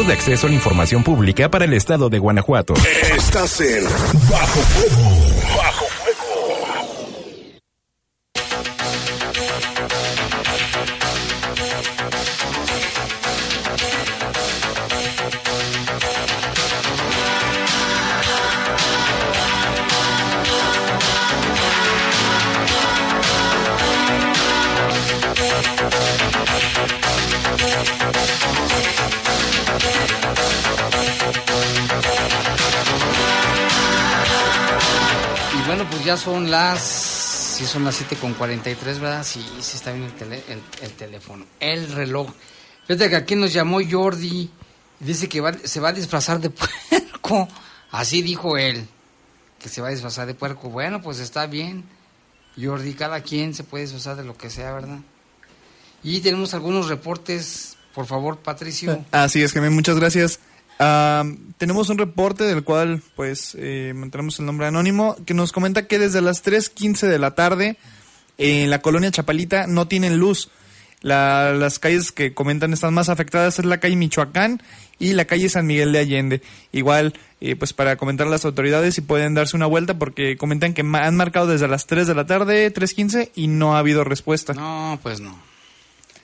De Acceso a la Información Pública para el Estado de Guanajuato. Estás en Bajo son las. Sí, son las 7 con 43, ¿verdad? Sí, sí está bien el, tele- el, el teléfono. El reloj. Fíjate que aquí nos llamó Jordi. Dice que se va a disfrazar de puerco. Así dijo él. Que se va a disfrazar de puerco. Bueno, pues está bien. Jordi, cada quien se puede disfrazar de lo que sea, ¿verdad? Y tenemos algunos reportes. Por favor, Patricio. Así es, Jaime, muchas gracias. Tenemos un reporte del cual, pues, eh, mantenemos el nombre anónimo, que nos comenta que desde las 3.15 de la tarde en la colonia Chapalita no tienen luz. La- las calles que comentan están más afectadas es la calle Michoacán y la calle San Miguel de Allende. Igual, eh, pues para comentar a las autoridades si pueden darse una vuelta porque comentan que ma- han marcado desde las 3 de la tarde, 3.15 y no ha habido respuesta. No, pues no.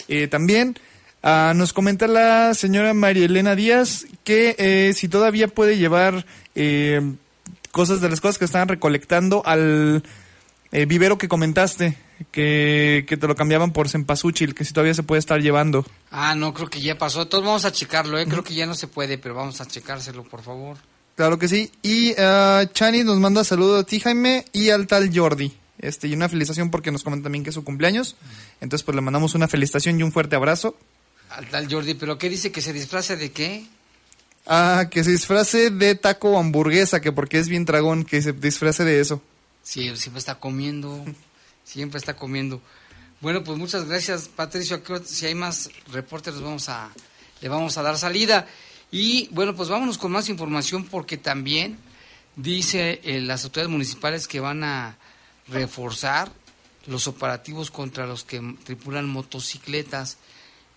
Eh, también ah, nos comenta la señora María Elena Díaz que eh, si todavía puede llevar eh, cosas de las cosas que estaban recolectando al eh, vivero que comentaste, que, que te lo cambiaban por cempasúchil, que si todavía se puede estar llevando. Ah, no, creo que ya pasó. Entonces vamos a checarlo, ¿eh? Creo que ya no se puede, pero vamos a checárselo, por favor. Claro que sí. Y ah, Chani nos manda saludos a ti, Jaime, y al tal Jordi. Este, y una felicitación porque nos comenta también que es su cumpleaños. Entonces, pues le mandamos una felicitación y un fuerte abrazo. Al tal Jordi, ¿pero qué dice? ¿Que se disfrace de qué? Ah, que se disfrace de taco o hamburguesa, que porque es bien dragón, que se disfrace de eso. Sí, siempre está comiendo. Siempre está comiendo. Bueno, pues muchas gracias, Patricio. Si hay más reportes, los vamos a, le vamos a dar salida. Y bueno, pues vámonos con más información porque también dice eh, las autoridades municipales que van a reforzar los operativos contra los que tripulan motocicletas.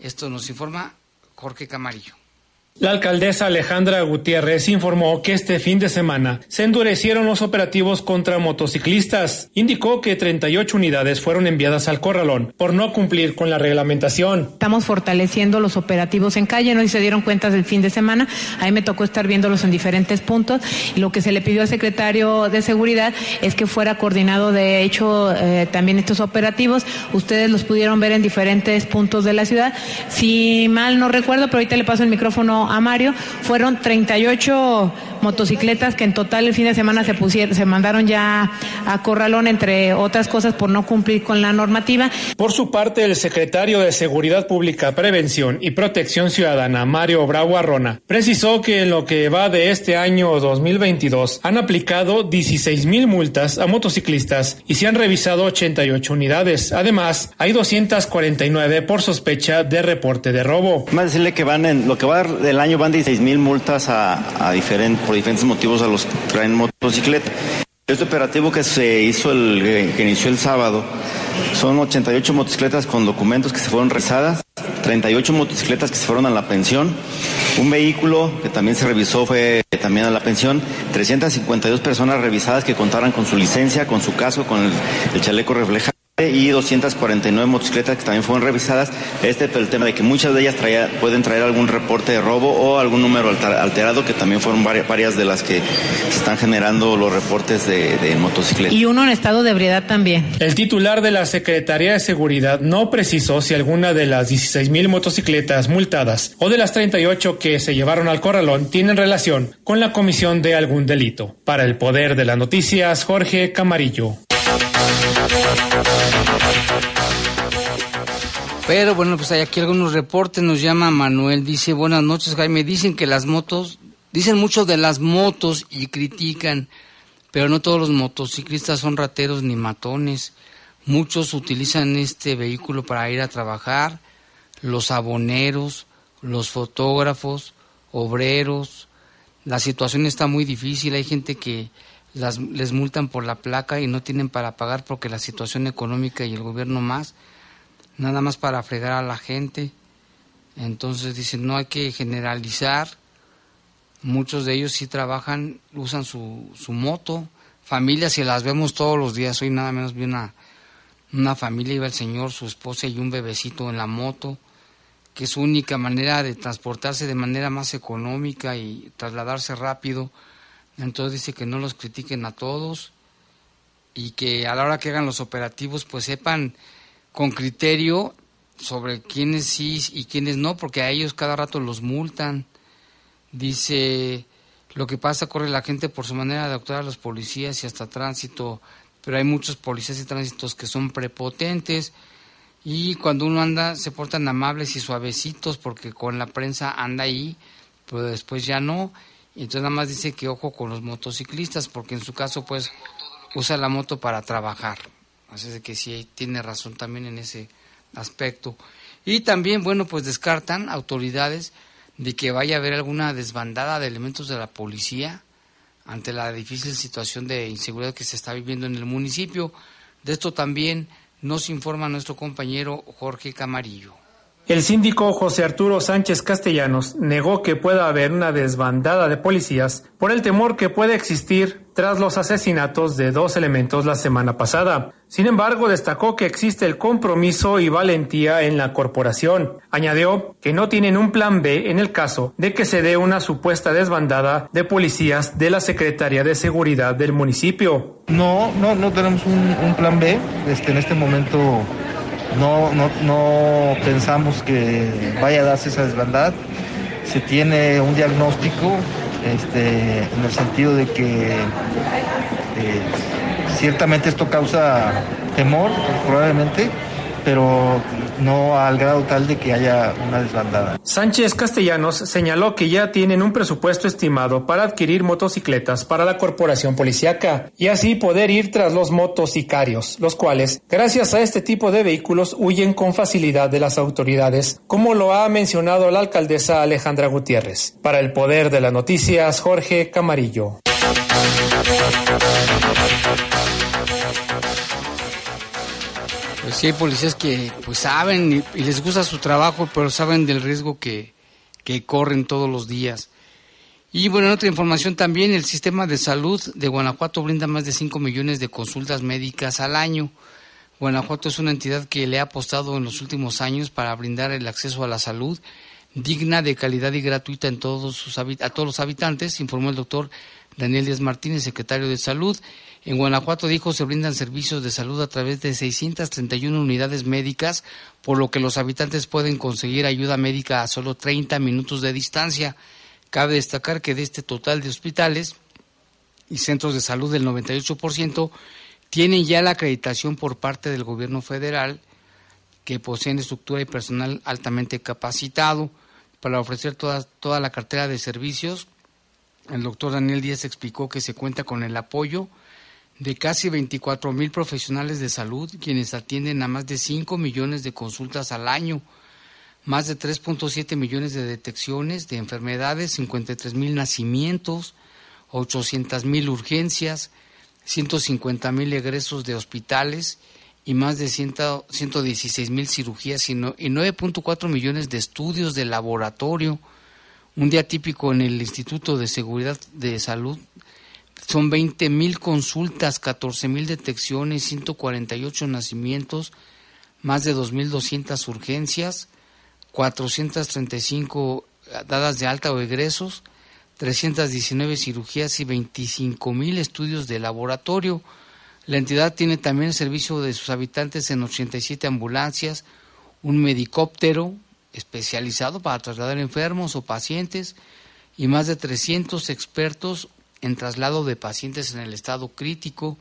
Esto nos informa Jorge Camarillo. La alcaldesa Alejandra Gutiérrez informó que este fin de semana se endurecieron los operativos contra motociclistas. Indicó que 38 unidades fueron enviadas al corralón por no cumplir con la reglamentación. Estamos fortaleciendo los operativos en calle, no se dieron cuenta del fin de semana, ahí me tocó estar viéndolos en diferentes puntos y lo que se le pidió al secretario de seguridad es que fuera coordinado de hecho eh, también estos operativos. Ustedes los pudieron ver en diferentes puntos de la ciudad. Si mal no recuerdo, pero ahorita le paso el micrófono a Mario, fueron 38 motocicletas que en total el fin de semana se pusieron, se mandaron ya a Corralón, entre otras cosas, por no cumplir con la normativa. Por su parte, el secretario de Seguridad Pública, Prevención y Protección Ciudadana, Mario Bravo Arrona, precisó que en lo que va de este año 2022 han aplicado 16 mil multas a motociclistas y se han revisado 88 unidades. Además, hay 249 por sospecha de reporte de robo. Más decirle que van en lo que va del año van 16 mil multas a, a diferentes, por diferentes motivos a los que traen motocicleta. Este operativo que se hizo el eh, que inició el sábado son 88 motocicletas con documentos que se fueron rezadas, 38 motocicletas que se fueron a la pensión, un vehículo que también se revisó fue también a la pensión, 352 personas revisadas que contaran con su licencia, con su caso, con el, el chaleco reflejado y 249 motocicletas que también fueron revisadas. Este es el tema de que muchas de ellas traía, pueden traer algún reporte de robo o algún número alter- alterado, que también fueron varias, varias de las que se están generando los reportes de, de motocicletas. Y uno en estado de ebriedad también. El titular de la Secretaría de Seguridad no precisó si alguna de las 16 mil motocicletas multadas o de las 38 que se llevaron al corralón tienen relación con la comisión de algún delito. Para el poder de las noticias, Jorge Camarillo. Pero bueno, pues hay aquí algunos reportes. Nos llama Manuel, dice, buenas noches Jaime, dicen que las motos, dicen mucho de las motos y critican, pero no todos los motociclistas son rateros ni matones. Muchos utilizan este vehículo para ir a trabajar, los aboneros, los fotógrafos, obreros. La situación está muy difícil, hay gente que las, les multan por la placa y no tienen para pagar porque la situación económica y el gobierno más nada más para fregar a la gente. Entonces dicen, no hay que generalizar. Muchos de ellos sí trabajan, usan su, su moto. Familias, y las vemos todos los días. Hoy nada menos vi una, una familia, iba el señor, su esposa y un bebecito en la moto, que es su única manera de transportarse de manera más económica y trasladarse rápido. Entonces dice que no los critiquen a todos y que a la hora que hagan los operativos pues sepan con criterio sobre quiénes sí y quiénes no, porque a ellos cada rato los multan. Dice, lo que pasa corre la gente por su manera de actuar a los policías y hasta tránsito, pero hay muchos policías y tránsitos que son prepotentes y cuando uno anda se portan amables y suavecitos porque con la prensa anda ahí, pero después ya no. Y entonces nada más dice que ojo con los motociclistas porque en su caso pues usa la moto para trabajar. Así que sí tiene razón también en ese aspecto. Y también, bueno, pues descartan autoridades de que vaya a haber alguna desbandada de elementos de la policía ante la difícil situación de inseguridad que se está viviendo en el municipio. De esto también nos informa nuestro compañero Jorge Camarillo. El síndico José Arturo Sánchez Castellanos negó que pueda haber una desbandada de policías por el temor que puede existir tras los asesinatos de dos elementos la semana pasada. Sin embargo, destacó que existe el compromiso y valentía en la corporación. Añadió que no tienen un plan B en el caso de que se dé una supuesta desbandada de policías de la Secretaría de Seguridad del municipio. No, no, no tenemos un, un plan B. Este, en este momento no, no, no pensamos que vaya a darse esa desbandada. Se tiene un diagnóstico este, en el sentido de que eh, ciertamente esto causa temor, probablemente, pero no al grado tal de que haya una desbandada. Sánchez Castellanos señaló que ya tienen un presupuesto estimado para adquirir motocicletas para la corporación policiaca y así poder ir tras los motosicarios, los cuales, gracias a este tipo de vehículos, huyen con facilidad de las autoridades, como lo ha mencionado la alcaldesa Alejandra Gutiérrez. Para el poder de las noticias, Jorge Camarillo. Sí hay policías que pues saben y, les gusta su trabajo, pero saben del riesgo que, que corren todos los días. Y bueno, en otra información también, el sistema de salud de Guanajuato brinda más de 5 millones de consultas médicas al año. Guanajuato es una entidad que le ha apostado en los últimos años para brindar el acceso a la salud digna, de calidad y gratuita en todos sus, a todos los habitantes, informó el doctor Daniel Díaz Martínez, secretario de Salud. En Guanajuato, dijo, se brindan servicios de salud a través de 631 unidades médicas, por lo que los habitantes pueden conseguir ayuda médica a solo 30 minutos de distancia. Cabe destacar que de este total de hospitales y centros de salud, el 98% tienen ya la acreditación por parte del gobierno federal que poseen estructura y personal altamente capacitado para ofrecer toda, toda la cartera de servicios. El doctor Daniel Díaz explicó que se cuenta con el apoyo de casi 24 mil profesionales de salud, quienes atienden a más de 5 millones de consultas al año más de 3.7 millones de detecciones de enfermedades, 53 mil nacimientos, 800 mil urgencias, 150 mil egresos de hospitales y más de 116 mil cirugías y 9.4 millones de estudios de laboratorio. Un día típico en el Instituto de Seguridad de Salud son 20 mil consultas, 14 mil detecciones, 148 nacimientos, más de 2.200 urgencias, 435 dadas de alta o egresos, 319 cirugías y 25 mil estudios de laboratorio. La entidad tiene también el servicio de sus habitantes en 87 ambulancias, un medicóptero especializado para trasladar enfermos o pacientes y más de 300 expertos en traslado de pacientes en el estado crítico,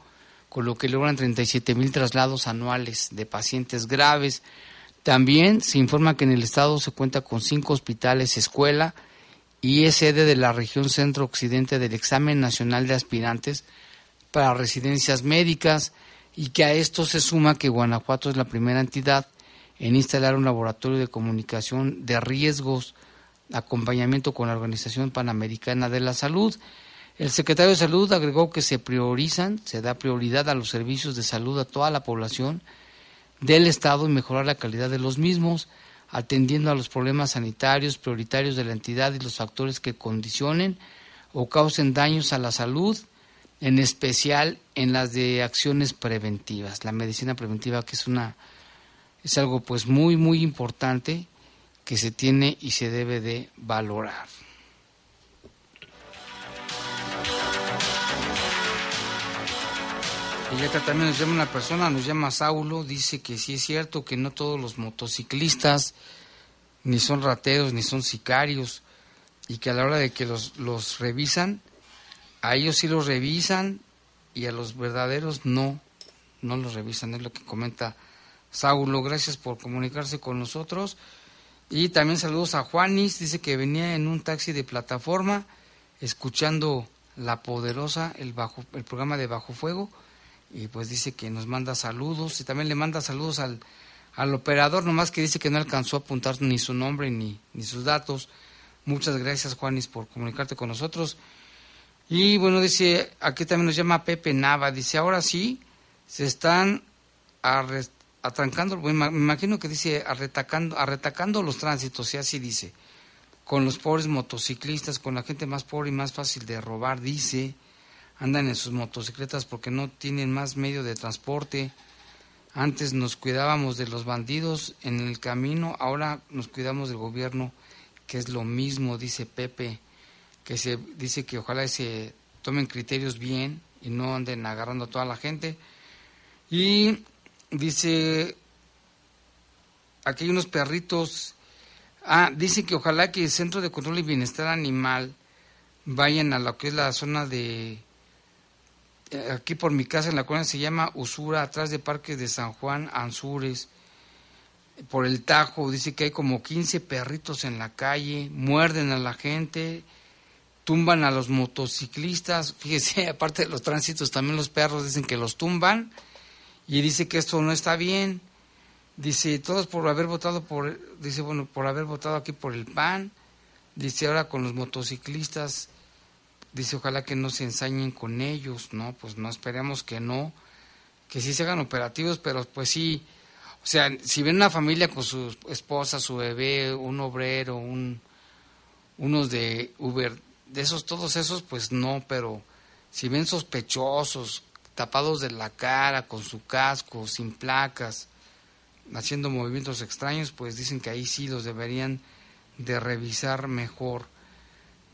con lo que logran 37 mil traslados anuales de pacientes graves. También se informa que en el estado se cuenta con cinco hospitales escuela y es sede de la región centro-occidente del examen nacional de aspirantes para residencias médicas y que a esto se suma que Guanajuato es la primera entidad en instalar un laboratorio de comunicación de riesgos, acompañamiento con la Organización Panamericana de la Salud. El secretario de Salud agregó que se priorizan, se da prioridad a los servicios de salud a toda la población, del Estado y mejorar la calidad de los mismos, atendiendo a los problemas sanitarios prioritarios de la entidad y los factores que condicionen o causen daños a la salud, en especial en las de acciones preventivas. La medicina preventiva que es una es algo pues muy muy importante que se tiene y se debe de valorar. Y acá también nos llama una persona, nos llama Saulo, dice que sí es cierto que no todos los motociclistas ni son rateros ni son sicarios y que a la hora de que los, los revisan, a ellos sí los revisan y a los verdaderos no, no los revisan, es lo que comenta Saulo. Gracias por comunicarse con nosotros. Y también saludos a Juanis, dice que venía en un taxi de plataforma escuchando La Poderosa, el, bajo, el programa de Bajo Fuego y pues dice que nos manda saludos y también le manda saludos al, al operador, nomás que dice que no alcanzó a apuntar ni su nombre ni, ni sus datos. Muchas gracias, Juanis, por comunicarte con nosotros. Y bueno, dice, aquí también nos llama Pepe Nava, dice, ahora sí, se están atrancando, me imagino que dice arretacando, arretacando los tránsitos, y así dice, con los pobres motociclistas, con la gente más pobre y más fácil de robar, dice andan en sus motocicletas porque no tienen más medio de transporte. Antes nos cuidábamos de los bandidos en el camino, ahora nos cuidamos del gobierno, que es lo mismo, dice Pepe, que se dice que ojalá se tomen criterios bien y no anden agarrando a toda la gente. Y dice, aquí hay unos perritos, ah, dice que ojalá que el Centro de Control y Bienestar Animal vayan a lo que es la zona de aquí por mi casa en la colonia se llama Usura, atrás de Parques de San Juan, Anzures, por el Tajo, dice que hay como 15 perritos en la calle, muerden a la gente, tumban a los motociclistas, fíjese, aparte de los tránsitos, también los perros dicen que los tumban, y dice que esto no está bien, dice, todos por haber votado por, dice, bueno, por haber votado aquí por el PAN, dice ahora con los motociclistas, dice ojalá que no se ensañen con ellos, ¿no? Pues no esperemos que no, que sí se hagan operativos, pero pues sí, o sea, si ven una familia con su esposa, su bebé, un obrero, un, unos de Uber, de esos, todos esos, pues no, pero si ven sospechosos, tapados de la cara, con su casco, sin placas, haciendo movimientos extraños, pues dicen que ahí sí los deberían de revisar mejor.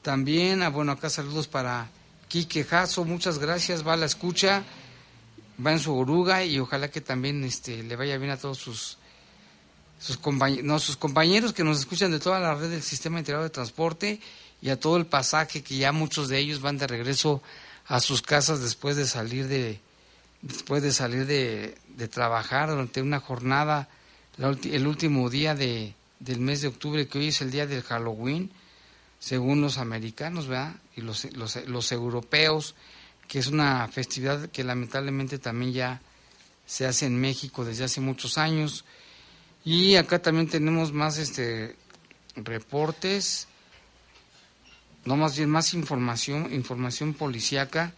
También, ah, bueno, acá saludos para Quique Jasso, muchas gracias, va a la escucha, va en su oruga y ojalá que también este, le vaya bien a todos sus, sus, compañeros, no, sus compañeros que nos escuchan de toda la red del Sistema Integrado de Transporte y a todo el pasaje que ya muchos de ellos van de regreso a sus casas después de salir de después de salir de, de trabajar durante una jornada la el último día de, del mes de octubre que hoy es el día del Halloween según los americanos ¿verdad? y los, los, los europeos que es una festividad que lamentablemente también ya se hace en México desde hace muchos años y acá también tenemos más este reportes no más bien más información, información policíaca,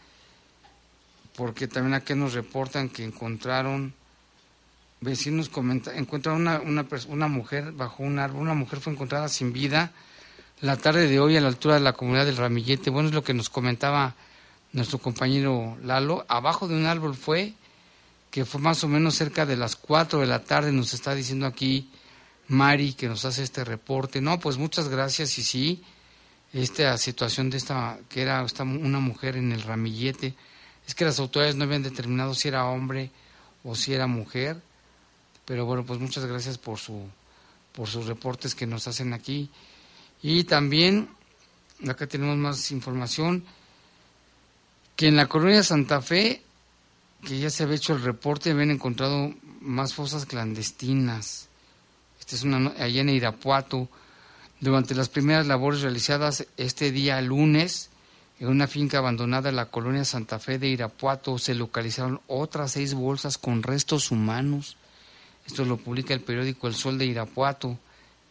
porque también aquí nos reportan que encontraron, vecinos comenta, encontraron una, una, una mujer bajo un árbol, una mujer fue encontrada sin vida la tarde de hoy a la altura de la comunidad del Ramillete, bueno es lo que nos comentaba nuestro compañero Lalo, abajo de un árbol fue, que fue más o menos cerca de las 4 de la tarde, nos está diciendo aquí Mari que nos hace este reporte, no, pues muchas gracias y sí, esta situación de esta que era esta, una mujer en el ramillete es que las autoridades no habían determinado si era hombre o si era mujer. Pero bueno pues muchas gracias por su por sus reportes que nos hacen aquí y también acá tenemos más información que en la colonia Santa Fe que ya se había hecho el reporte habían encontrado más fosas clandestinas esta es una allá en Irapuato durante las primeras labores realizadas este día lunes en una finca abandonada en la colonia Santa Fe de Irapuato se localizaron otras seis bolsas con restos humanos. Esto lo publica el periódico El Sol de Irapuato.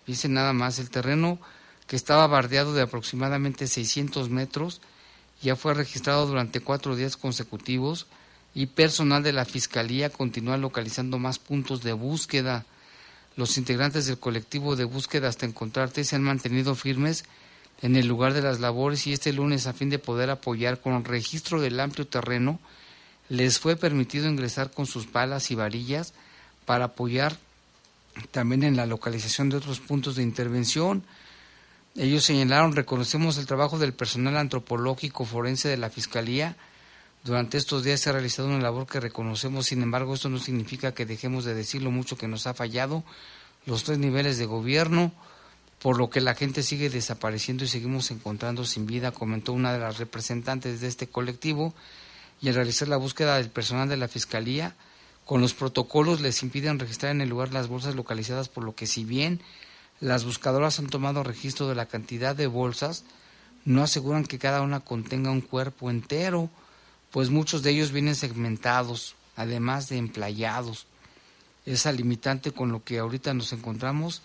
Dice nada más, el terreno que estaba bardeado de aproximadamente 600 metros ya fue registrado durante cuatro días consecutivos y personal de la Fiscalía continúa localizando más puntos de búsqueda. Los integrantes del colectivo de búsqueda hasta encontrarte se han mantenido firmes en el lugar de las labores y este lunes a fin de poder apoyar con el registro del amplio terreno les fue permitido ingresar con sus palas y varillas para apoyar también en la localización de otros puntos de intervención. Ellos señalaron, reconocemos el trabajo del personal antropológico forense de la Fiscalía. Durante estos días se ha realizado una labor que reconocemos, sin embargo, esto no significa que dejemos de decir lo mucho que nos ha fallado los tres niveles de gobierno, por lo que la gente sigue desapareciendo y seguimos encontrando sin vida, comentó una de las representantes de este colectivo, y al realizar la búsqueda del personal de la Fiscalía, con los protocolos les impiden registrar en el lugar las bolsas localizadas, por lo que si bien las buscadoras han tomado registro de la cantidad de bolsas, no aseguran que cada una contenga un cuerpo entero, pues muchos de ellos vienen segmentados, además de emplayados. Esa limitante con lo que ahorita nos encontramos,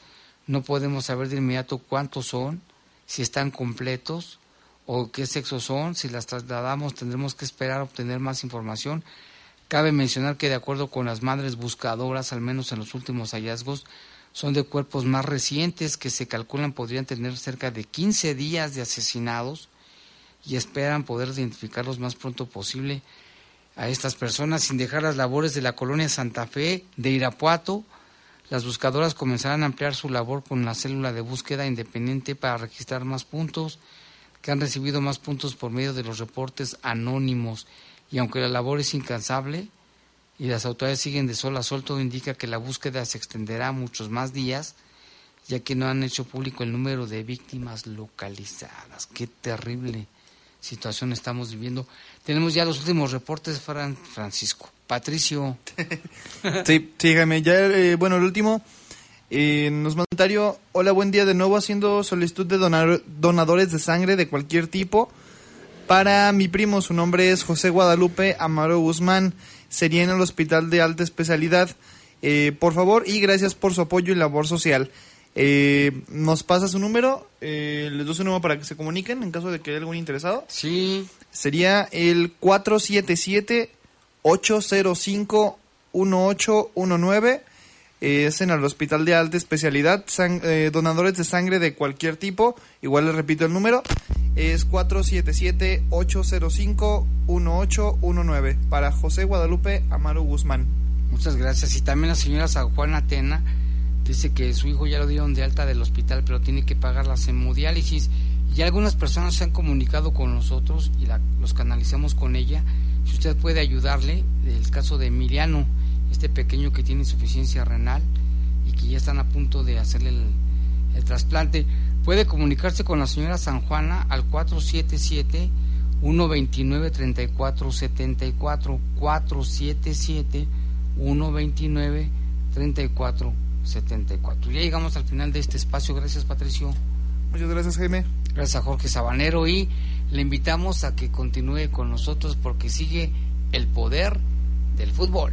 no podemos saber de inmediato cuántos son, si están completos o qué sexo son, si las trasladamos tendremos que esperar a obtener más información. Cabe mencionar que de acuerdo con las madres buscadoras, al menos en los últimos hallazgos, son de cuerpos más recientes que se calculan podrían tener cerca de 15 días de asesinados y esperan poder identificarlos más pronto posible a estas personas sin dejar las labores de la colonia Santa Fe de Irapuato. Las buscadoras comenzarán a ampliar su labor con la célula de búsqueda independiente para registrar más puntos, que han recibido más puntos por medio de los reportes anónimos. Y aunque la labor es incansable y las autoridades siguen de sol a sol, todo indica que la búsqueda se extenderá muchos más días, ya que no han hecho público el número de víctimas localizadas. Qué terrible situación estamos viviendo. Tenemos ya los últimos reportes, Fran Francisco. Patricio. Sí, sí, Jaime. Ya, eh, bueno, el último. Eh, nos comentario. Hola, buen día de nuevo haciendo solicitud de donar- donadores de sangre de cualquier tipo. Para mi primo, su nombre es José Guadalupe Amaro Guzmán. Sería en el Hospital de Alta Especialidad. Eh, por favor, y gracias por su apoyo y labor social. Eh, nos pasa su número, eh, les doy su número para que se comuniquen en caso de que haya algún interesado. Sí. Sería el 477-805-1819. Es en el Hospital de Alta Especialidad, eh, donadores de sangre de cualquier tipo. Igual les repito el número. Es 477-805-1819 para José Guadalupe Amaro Guzmán. Muchas gracias. Y también la señora San Juan Atena dice que su hijo ya lo dieron de alta del hospital, pero tiene que pagar la hemodiálisis. Y algunas personas se han comunicado con nosotros y la- los canalizamos con ella. Si usted puede ayudarle, el caso de Emiliano, este pequeño que tiene insuficiencia renal y que ya están a punto de hacerle el, el trasplante, puede comunicarse con la señora San Juana al 477 129 3474 477 129 3474. Ya llegamos al final de este espacio. Gracias, Patricio. Muchas gracias, Jaime. Gracias a Jorge Sabanero y le invitamos a que continúe con nosotros porque sigue el poder del fútbol.